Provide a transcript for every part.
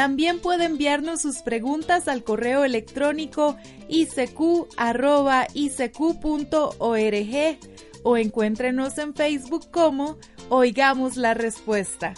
También puede enviarnos sus preguntas al correo electrónico icq.org o encuéntrenos en Facebook como Oigamos la Respuesta.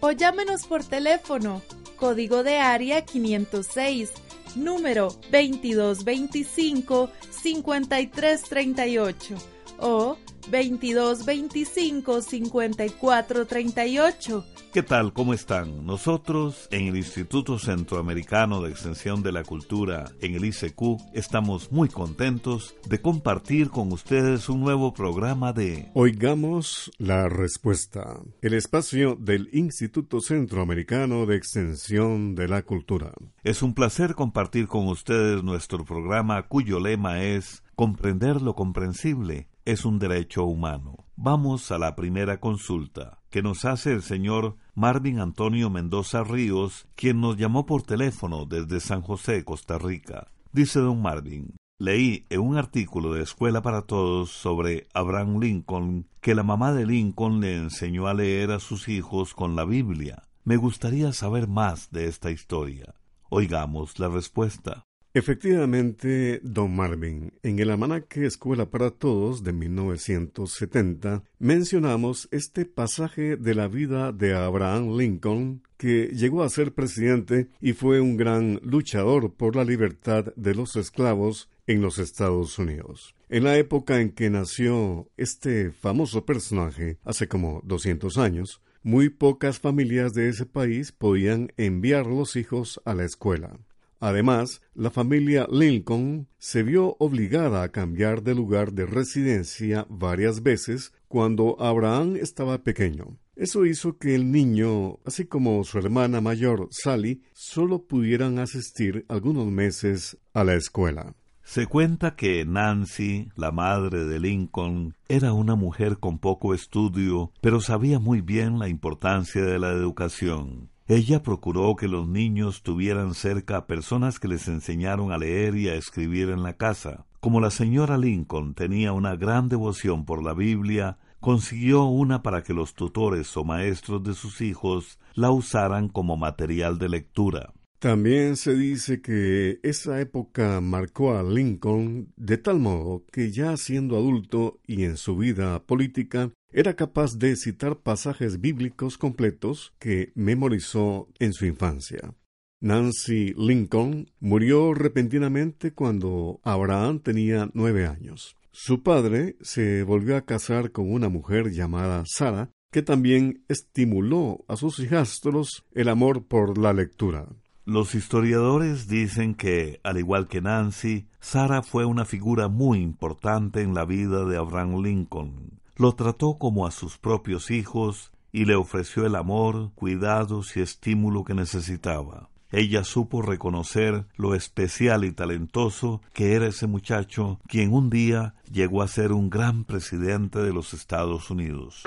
O llámenos por teléfono, código de área 506, número 2225-5338 o 2225-5438 ¿Qué tal? ¿Cómo están? Nosotros en el Instituto Centroamericano de Extensión de la Cultura, en el ICQ, estamos muy contentos de compartir con ustedes un nuevo programa de Oigamos la Respuesta, el espacio del Instituto Centroamericano de Extensión de la Cultura. Es un placer compartir con ustedes nuestro programa cuyo lema es Comprender lo comprensible es un derecho humano. Vamos a la primera consulta que nos hace el señor Marvin Antonio Mendoza Ríos, quien nos llamó por teléfono desde San José, Costa Rica. Dice don Marvin, leí en un artículo de Escuela para Todos sobre Abraham Lincoln que la mamá de Lincoln le enseñó a leer a sus hijos con la Biblia. Me gustaría saber más de esta historia. Oigamos la respuesta. Efectivamente, don Marvin, en el Amanaque Escuela para Todos de 1970 mencionamos este pasaje de la vida de Abraham Lincoln, que llegó a ser presidente y fue un gran luchador por la libertad de los esclavos en los Estados Unidos. En la época en que nació este famoso personaje, hace como 200 años, muy pocas familias de ese país podían enviar los hijos a la escuela. Además, la familia Lincoln se vio obligada a cambiar de lugar de residencia varias veces cuando Abraham estaba pequeño. Eso hizo que el niño, así como su hermana mayor Sally, solo pudieran asistir algunos meses a la escuela. Se cuenta que Nancy, la madre de Lincoln, era una mujer con poco estudio, pero sabía muy bien la importancia de la educación. Ella procuró que los niños tuvieran cerca a personas que les enseñaron a leer y a escribir en la casa. Como la señora Lincoln tenía una gran devoción por la Biblia, consiguió una para que los tutores o maestros de sus hijos la usaran como material de lectura. También se dice que esa época marcó a Lincoln de tal modo que ya siendo adulto y en su vida política, era capaz de citar pasajes bíblicos completos que memorizó en su infancia. Nancy Lincoln murió repentinamente cuando Abraham tenía nueve años. Su padre se volvió a casar con una mujer llamada Sara, que también estimuló a sus hijastros el amor por la lectura. Los historiadores dicen que, al igual que Nancy, Sara fue una figura muy importante en la vida de Abraham Lincoln lo trató como a sus propios hijos y le ofreció el amor, cuidados y estímulo que necesitaba. Ella supo reconocer lo especial y talentoso que era ese muchacho, quien un día llegó a ser un gran presidente de los Estados Unidos.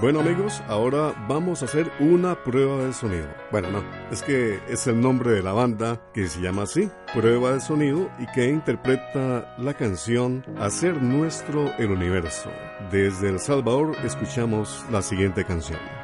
Bueno amigos, ahora vamos a hacer una prueba de sonido. Bueno, no, es que es el nombre de la banda que se llama así, prueba de sonido, y que interpreta la canción Hacer nuestro el universo. Desde El Salvador escuchamos la siguiente canción.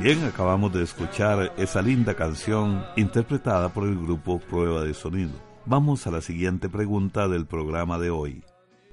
Bien, acabamos de escuchar esa linda canción interpretada por el grupo Prueba de Sonido. Vamos a la siguiente pregunta del programa de hoy.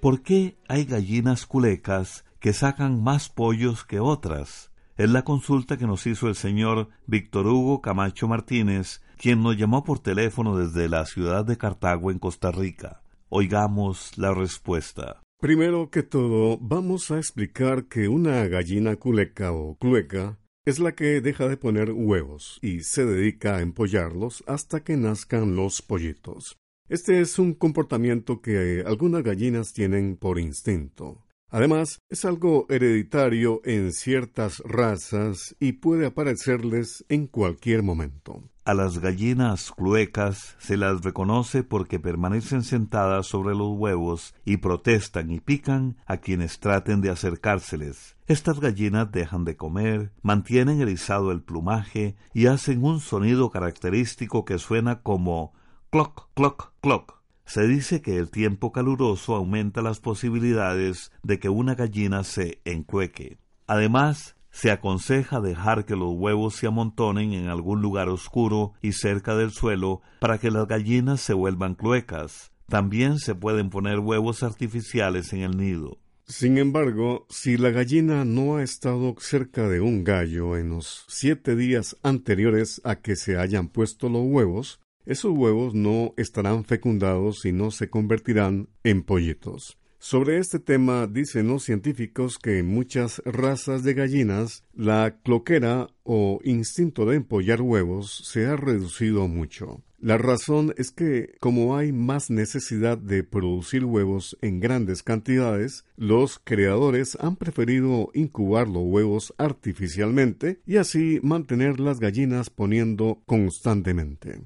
¿Por qué hay gallinas culecas que sacan más pollos que otras? Es la consulta que nos hizo el señor Víctor Hugo Camacho Martínez, quien nos llamó por teléfono desde la ciudad de Cartago en Costa Rica. Oigamos la respuesta. Primero que todo, vamos a explicar que una gallina culeca o clueca es la que deja de poner huevos y se dedica a empollarlos hasta que nazcan los pollitos. Este es un comportamiento que algunas gallinas tienen por instinto. Además, es algo hereditario en ciertas razas y puede aparecerles en cualquier momento. A las gallinas cluecas se las reconoce porque permanecen sentadas sobre los huevos y protestan y pican a quienes traten de acercárseles. Estas gallinas dejan de comer, mantienen erizado el plumaje y hacen un sonido característico que suena como cloc, cloc, cloc. Se dice que el tiempo caluroso aumenta las posibilidades de que una gallina se enclueque. Además, se aconseja dejar que los huevos se amontonen en algún lugar oscuro y cerca del suelo para que las gallinas se vuelvan cluecas. También se pueden poner huevos artificiales en el nido. Sin embargo, si la gallina no ha estado cerca de un gallo en los siete días anteriores a que se hayan puesto los huevos, esos huevos no estarán fecundados y no se convertirán en pollitos. Sobre este tema dicen los científicos que en muchas razas de gallinas la cloquera o instinto de empollar huevos se ha reducido mucho. La razón es que como hay más necesidad de producir huevos en grandes cantidades, los creadores han preferido incubar los huevos artificialmente y así mantener las gallinas poniendo constantemente.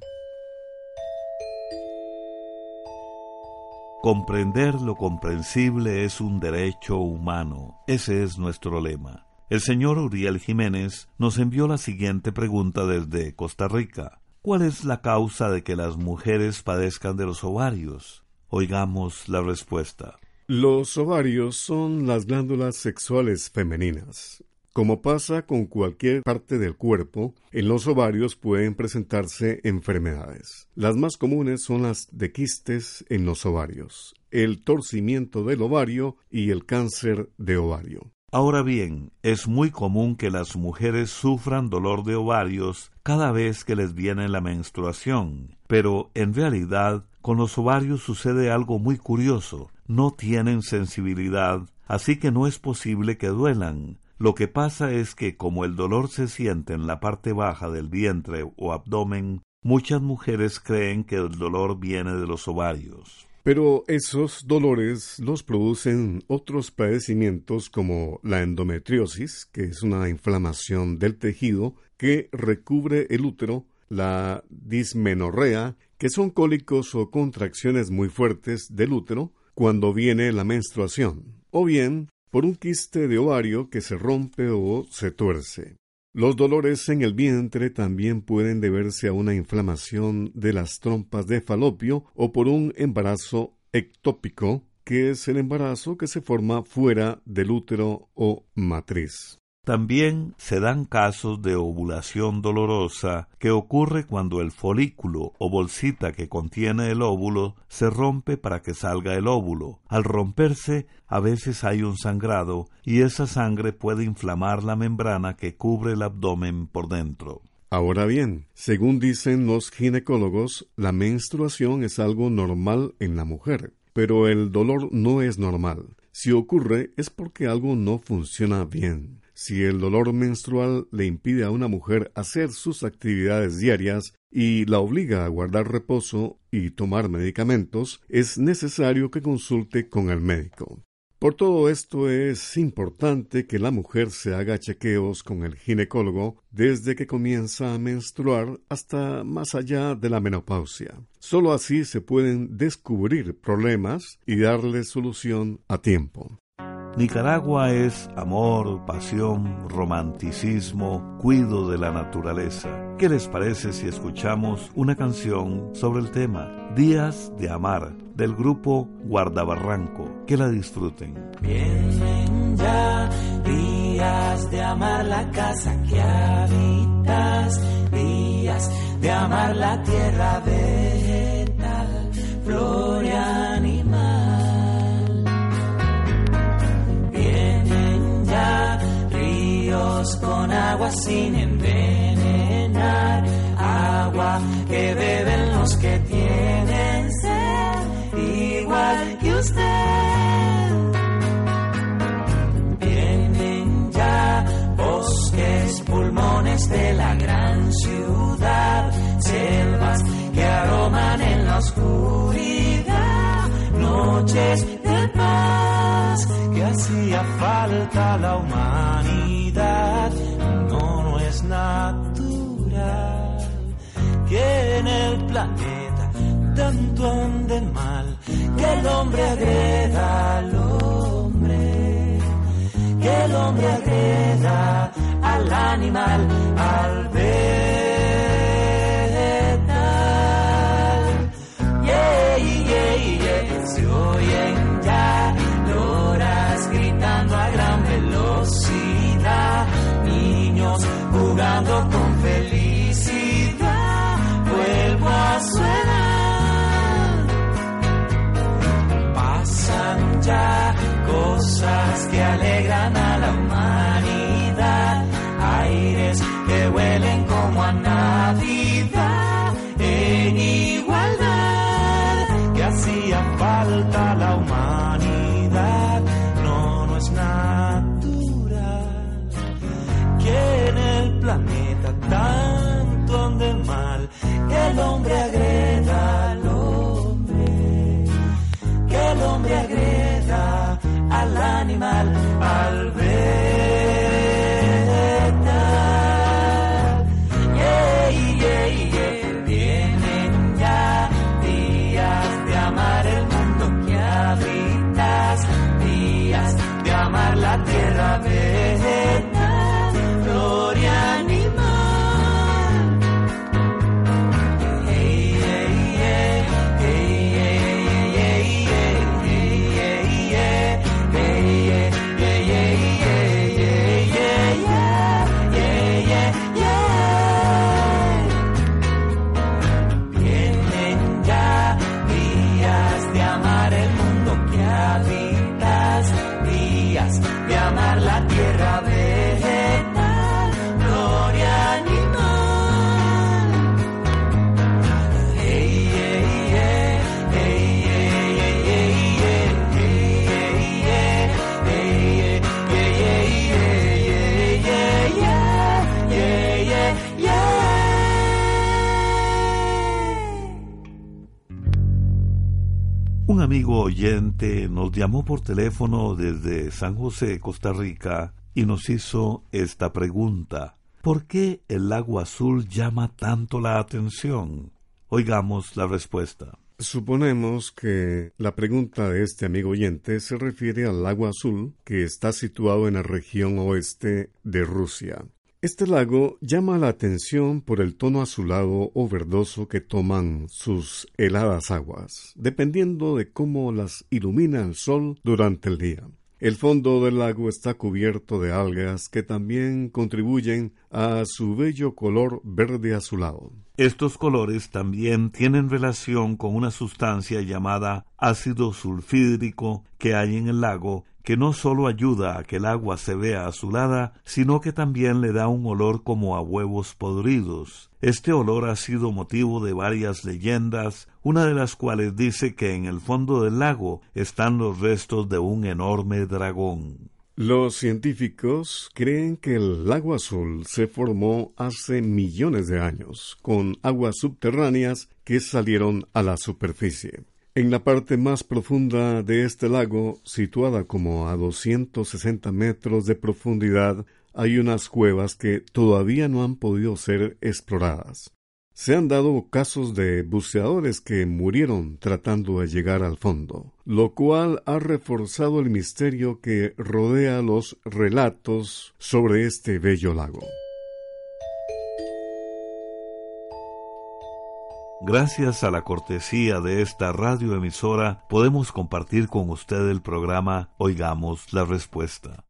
Comprender lo comprensible es un derecho humano. Ese es nuestro lema. El señor Uriel Jiménez nos envió la siguiente pregunta desde Costa Rica. ¿Cuál es la causa de que las mujeres padezcan de los ovarios? Oigamos la respuesta. Los ovarios son las glándulas sexuales femeninas. Como pasa con cualquier parte del cuerpo, en los ovarios pueden presentarse enfermedades. Las más comunes son las de quistes en los ovarios, el torcimiento del ovario y el cáncer de ovario. Ahora bien, es muy común que las mujeres sufran dolor de ovarios cada vez que les viene la menstruación, pero en realidad con los ovarios sucede algo muy curioso, no tienen sensibilidad así que no es posible que duelan. Lo que pasa es que como el dolor se siente en la parte baja del vientre o abdomen, muchas mujeres creen que el dolor viene de los ovarios. Pero esos dolores los producen otros padecimientos como la endometriosis, que es una inflamación del tejido que recubre el útero, la dismenorrea, que son cólicos o contracciones muy fuertes del útero cuando viene la menstruación, o bien por un quiste de ovario que se rompe o se tuerce. Los dolores en el vientre también pueden deberse a una inflamación de las trompas de falopio o por un embarazo ectópico, que es el embarazo que se forma fuera del útero o matriz. También se dan casos de ovulación dolorosa que ocurre cuando el folículo o bolsita que contiene el óvulo se rompe para que salga el óvulo. Al romperse, a veces hay un sangrado y esa sangre puede inflamar la membrana que cubre el abdomen por dentro. Ahora bien, según dicen los ginecólogos, la menstruación es algo normal en la mujer, pero el dolor no es normal. Si ocurre es porque algo no funciona bien. Si el dolor menstrual le impide a una mujer hacer sus actividades diarias y la obliga a guardar reposo y tomar medicamentos, es necesario que consulte con el médico. Por todo esto es importante que la mujer se haga chequeos con el ginecólogo desde que comienza a menstruar hasta más allá de la menopausia. Solo así se pueden descubrir problemas y darle solución a tiempo. Nicaragua es amor, pasión, romanticismo, cuido de la naturaleza. ¿Qué les parece si escuchamos una canción sobre el tema Días de Amar del grupo Guardabarranco? Que la disfruten. Vienen ya días de amar la casa que habitas, días de amar la tierra vegetal, flor con agua sin envenenar, agua que beben los que tienen sed, igual que usted. Vienen ya bosques, pulmones de la gran ciudad, selvas que aroman en la oscuridad, noches de paz hacía falta la humanidad. No, no es natural que en el planeta tanto ande mal, que el hombre agreda al hombre, que el hombre agreda al animal, al vegetal. Jugando con felicidad, vuelvo a suenar. Pasan ya cosas que alegran a llamó por teléfono desde San José, Costa Rica, y nos hizo esta pregunta. ¿Por qué el lago azul llama tanto la atención? Oigamos la respuesta. Suponemos que la pregunta de este amigo oyente se refiere al lago azul que está situado en la región oeste de Rusia. Este lago llama la atención por el tono azulado o verdoso que toman sus heladas aguas, dependiendo de cómo las ilumina el sol durante el día. El fondo del lago está cubierto de algas que también contribuyen a su bello color verde azulado. Estos colores también tienen relación con una sustancia llamada ácido sulfídrico que hay en el lago que no solo ayuda a que el agua se vea azulada, sino que también le da un olor como a huevos podridos. Este olor ha sido motivo de varias leyendas, una de las cuales dice que en el fondo del lago están los restos de un enorme dragón. Los científicos creen que el lago azul se formó hace millones de años, con aguas subterráneas que salieron a la superficie. En la parte más profunda de este lago, situada como a 260 metros de profundidad, hay unas cuevas que todavía no han podido ser exploradas. Se han dado casos de buceadores que murieron tratando de llegar al fondo, lo cual ha reforzado el misterio que rodea los relatos sobre este bello lago. Gracias a la cortesía de esta radioemisora podemos compartir con usted el programa Oigamos la Respuesta.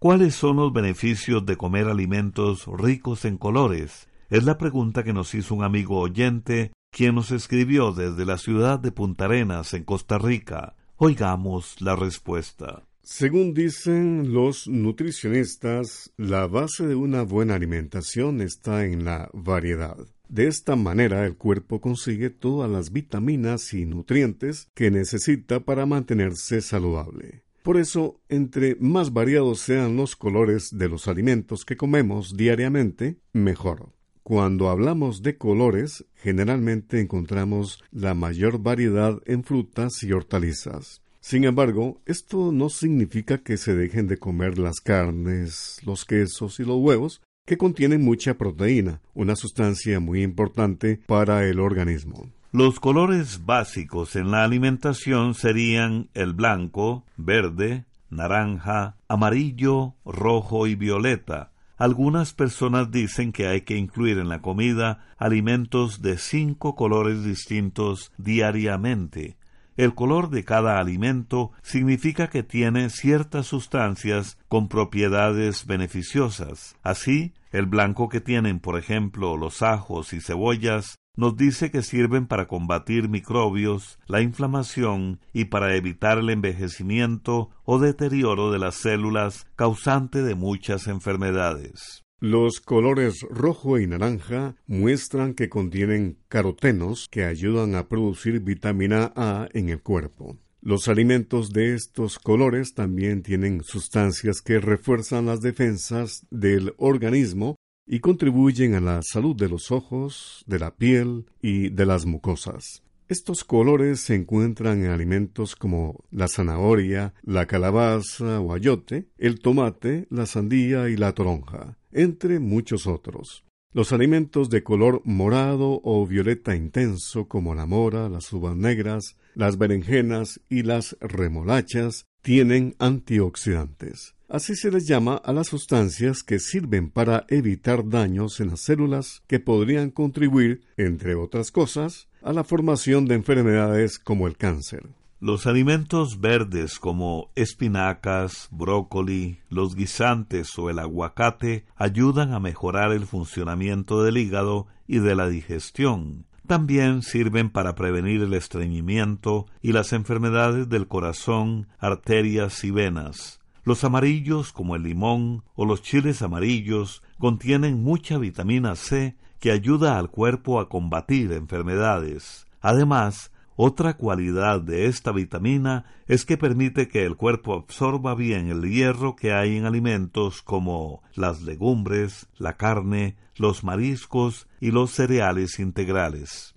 ¿Cuáles son los beneficios de comer alimentos ricos en colores? Es la pregunta que nos hizo un amigo oyente, quien nos escribió desde la ciudad de Punta Arenas, en Costa Rica. Oigamos la respuesta. Según dicen los nutricionistas, la base de una buena alimentación está en la variedad. De esta manera el cuerpo consigue todas las vitaminas y nutrientes que necesita para mantenerse saludable. Por eso, entre más variados sean los colores de los alimentos que comemos diariamente, mejor. Cuando hablamos de colores, generalmente encontramos la mayor variedad en frutas y hortalizas. Sin embargo, esto no significa que se dejen de comer las carnes, los quesos y los huevos, que contienen mucha proteína, una sustancia muy importante para el organismo. Los colores básicos en la alimentación serían el blanco, verde, naranja, amarillo, rojo y violeta. Algunas personas dicen que hay que incluir en la comida alimentos de cinco colores distintos diariamente. El color de cada alimento significa que tiene ciertas sustancias con propiedades beneficiosas. Así, el blanco que tienen, por ejemplo, los ajos y cebollas, nos dice que sirven para combatir microbios, la inflamación y para evitar el envejecimiento o deterioro de las células causante de muchas enfermedades. Los colores rojo y naranja muestran que contienen carotenos que ayudan a producir vitamina A en el cuerpo. Los alimentos de estos colores también tienen sustancias que refuerzan las defensas del organismo y contribuyen a la salud de los ojos, de la piel y de las mucosas. Estos colores se encuentran en alimentos como la zanahoria, la calabaza o ayote, el tomate, la sandía y la toronja, entre muchos otros. Los alimentos de color morado o violeta intenso como la mora, las uvas negras, las berenjenas y las remolachas tienen antioxidantes. Así se les llama a las sustancias que sirven para evitar daños en las células que podrían contribuir, entre otras cosas, a la formación de enfermedades como el cáncer. Los alimentos verdes como espinacas, brócoli, los guisantes o el aguacate ayudan a mejorar el funcionamiento del hígado y de la digestión. También sirven para prevenir el estreñimiento y las enfermedades del corazón, arterias y venas. Los amarillos, como el limón o los chiles amarillos, contienen mucha vitamina C que ayuda al cuerpo a combatir enfermedades. Además, otra cualidad de esta vitamina es que permite que el cuerpo absorba bien el hierro que hay en alimentos como las legumbres, la carne, los mariscos y los cereales integrales.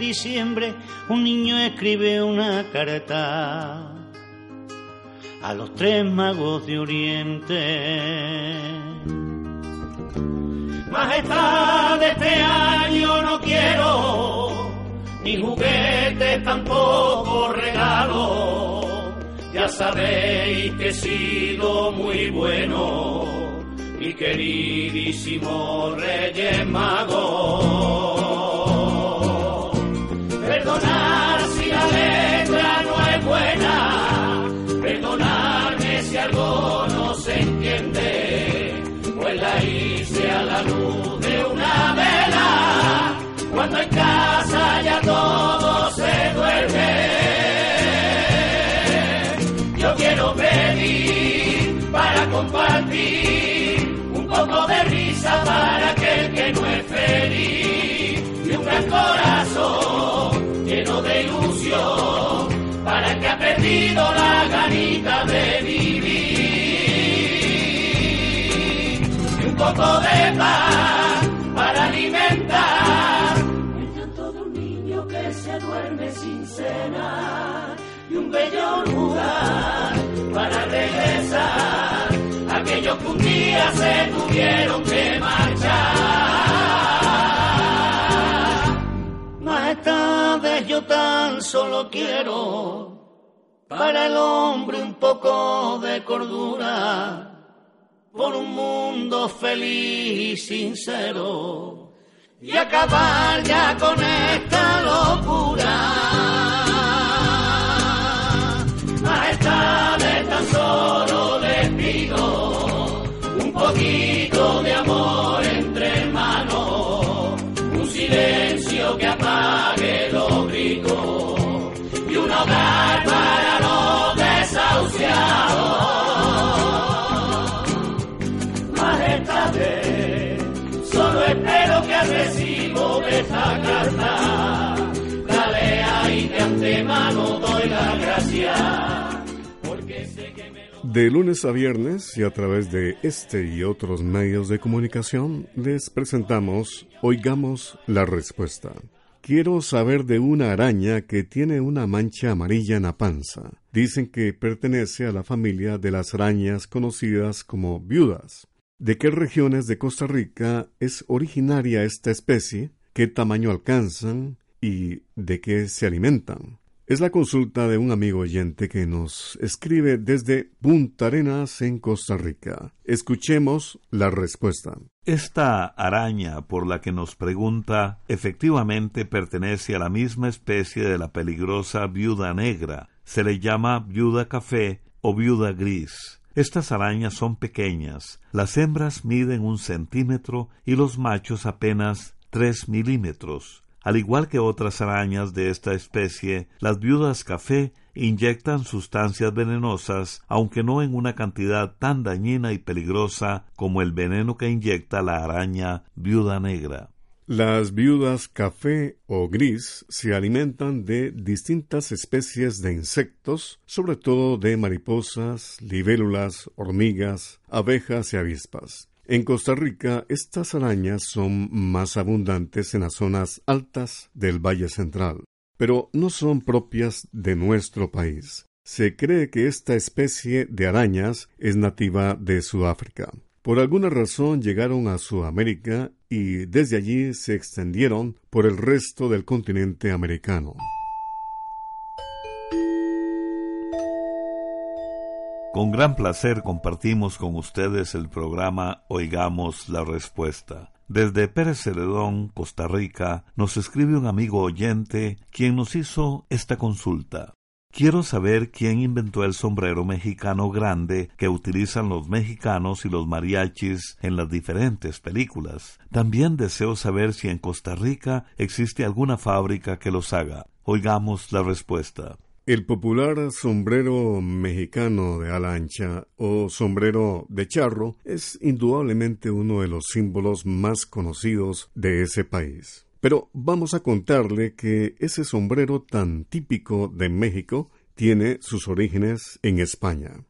Diciembre, un niño escribe una carta a los tres magos de Oriente. Majestad, este año no quiero ni juguetes, tampoco regalos. Ya sabéis que he sido muy bueno, mi queridísimo Reyes Magos. En casa ya todo se duerme. Yo quiero pedir para compartir un poco de risa para aquel que no es feliz y un gran corazón lleno de ilusión para el que ha perdido la ganita de vivir y un poco de paz y un bello lugar para regresar aquellos que un día se tuvieron que marchar. Majestades, yo tan solo quiero para el hombre un poco de cordura, por un mundo feliz y sincero, y acabar ya con esta locura. Recibo de de antemano doy la gracia. De lunes a viernes y a través de este y otros medios de comunicación les presentamos Oigamos la Respuesta. Quiero saber de una araña que tiene una mancha amarilla en la panza. Dicen que pertenece a la familia de las arañas conocidas como viudas. ¿De qué regiones de Costa Rica es originaria esta especie? ¿Qué tamaño alcanzan? ¿Y de qué se alimentan? Es la consulta de un amigo oyente que nos escribe desde Punta Arenas en Costa Rica. Escuchemos la respuesta. Esta araña por la que nos pregunta efectivamente pertenece a la misma especie de la peligrosa viuda negra. Se le llama viuda café o viuda gris. Estas arañas son pequeñas. Las hembras miden un centímetro y los machos apenas tres milímetros. Al igual que otras arañas de esta especie, las viudas café inyectan sustancias venenosas, aunque no en una cantidad tan dañina y peligrosa como el veneno que inyecta la araña viuda negra. Las viudas café o gris se alimentan de distintas especies de insectos, sobre todo de mariposas, libélulas, hormigas, abejas y avispas. En Costa Rica, estas arañas son más abundantes en las zonas altas del Valle Central, pero no son propias de nuestro país. Se cree que esta especie de arañas es nativa de Sudáfrica. Por alguna razón llegaron a Sudamérica y desde allí se extendieron por el resto del continente americano. Con gran placer compartimos con ustedes el programa Oigamos la Respuesta. Desde Pérez Celedón, Costa Rica, nos escribe un amigo oyente quien nos hizo esta consulta. Quiero saber quién inventó el sombrero mexicano grande que utilizan los mexicanos y los mariachis en las diferentes películas. También deseo saber si en Costa Rica existe alguna fábrica que los haga. Oigamos la respuesta. El popular sombrero mexicano de ala ancha o sombrero de charro es indudablemente uno de los símbolos más conocidos de ese país. Pero vamos a contarle que ese sombrero tan típico de México tiene sus orígenes en España.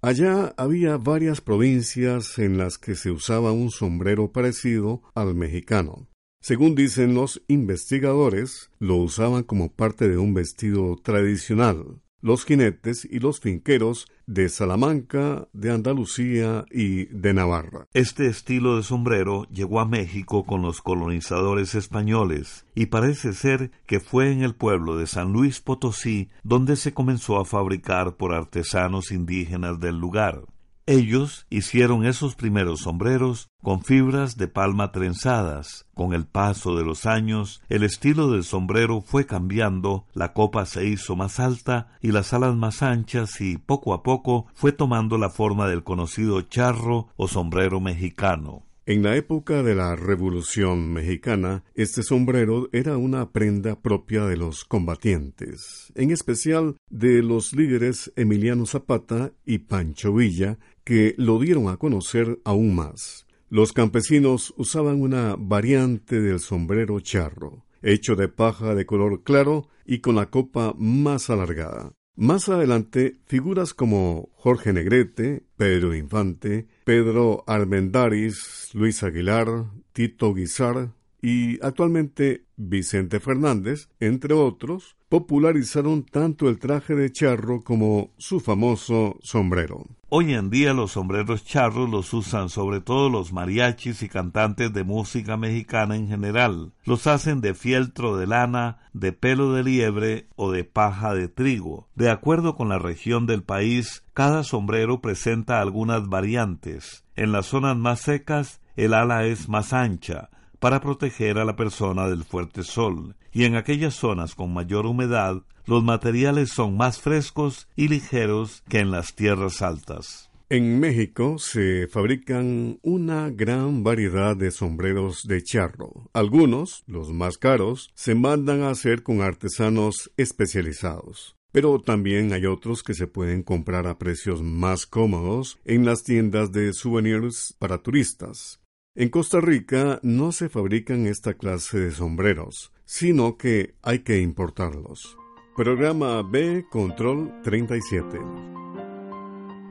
Allá había varias provincias en las que se usaba un sombrero parecido al mexicano. Según dicen los investigadores, lo usaban como parte de un vestido tradicional. Los jinetes y los finqueros de Salamanca, de Andalucía y de Navarra. Este estilo de sombrero llegó a México con los colonizadores españoles y parece ser que fue en el pueblo de San Luis Potosí donde se comenzó a fabricar por artesanos indígenas del lugar. Ellos hicieron esos primeros sombreros con fibras de palma trenzadas. Con el paso de los años, el estilo del sombrero fue cambiando, la copa se hizo más alta y las alas más anchas y poco a poco fue tomando la forma del conocido charro o sombrero mexicano. En la época de la Revolución mexicana, este sombrero era una prenda propia de los combatientes, en especial de los líderes Emiliano Zapata y Pancho Villa, que lo dieron a conocer aún más. Los campesinos usaban una variante del sombrero charro, hecho de paja de color claro y con la copa más alargada. Más adelante, figuras como Jorge Negrete, Pedro Infante, Pedro Armendáriz, Luis Aguilar, Tito Guizar y actualmente Vicente Fernández, entre otros, popularizaron tanto el traje de charro como su famoso sombrero. Hoy en día los sombreros charros los usan sobre todo los mariachis y cantantes de música mexicana en general. Los hacen de fieltro de lana, de pelo de liebre o de paja de trigo. De acuerdo con la región del país, cada sombrero presenta algunas variantes. En las zonas más secas, el ala es más ancha, para proteger a la persona del fuerte sol, y en aquellas zonas con mayor humedad los materiales son más frescos y ligeros que en las tierras altas. En México se fabrican una gran variedad de sombreros de charro. Algunos, los más caros, se mandan a hacer con artesanos especializados. Pero también hay otros que se pueden comprar a precios más cómodos en las tiendas de souvenirs para turistas. En Costa Rica no se fabrican esta clase de sombreros, sino que hay que importarlos. Programa B Control 37.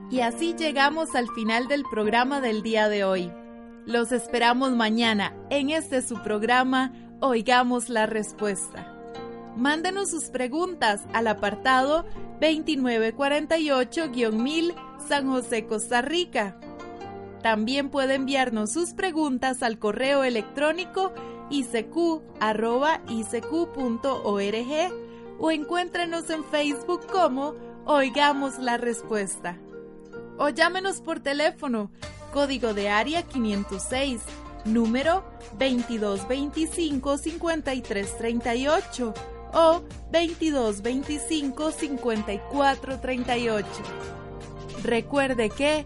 Y así llegamos al final del programa del día de hoy. Los esperamos mañana en este su programa Oigamos la Respuesta. Mándenos sus preguntas al apartado 2948-1000 San José, Costa Rica también puede enviarnos sus preguntas al correo electrónico isq.org o encuéntrenos en Facebook como Oigamos la Respuesta. O llámenos por teléfono, código de área 506, número 2225-5338 o 2225-5438. Recuerde que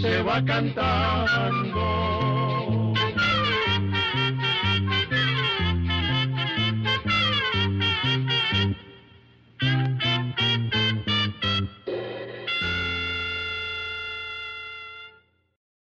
se va cantando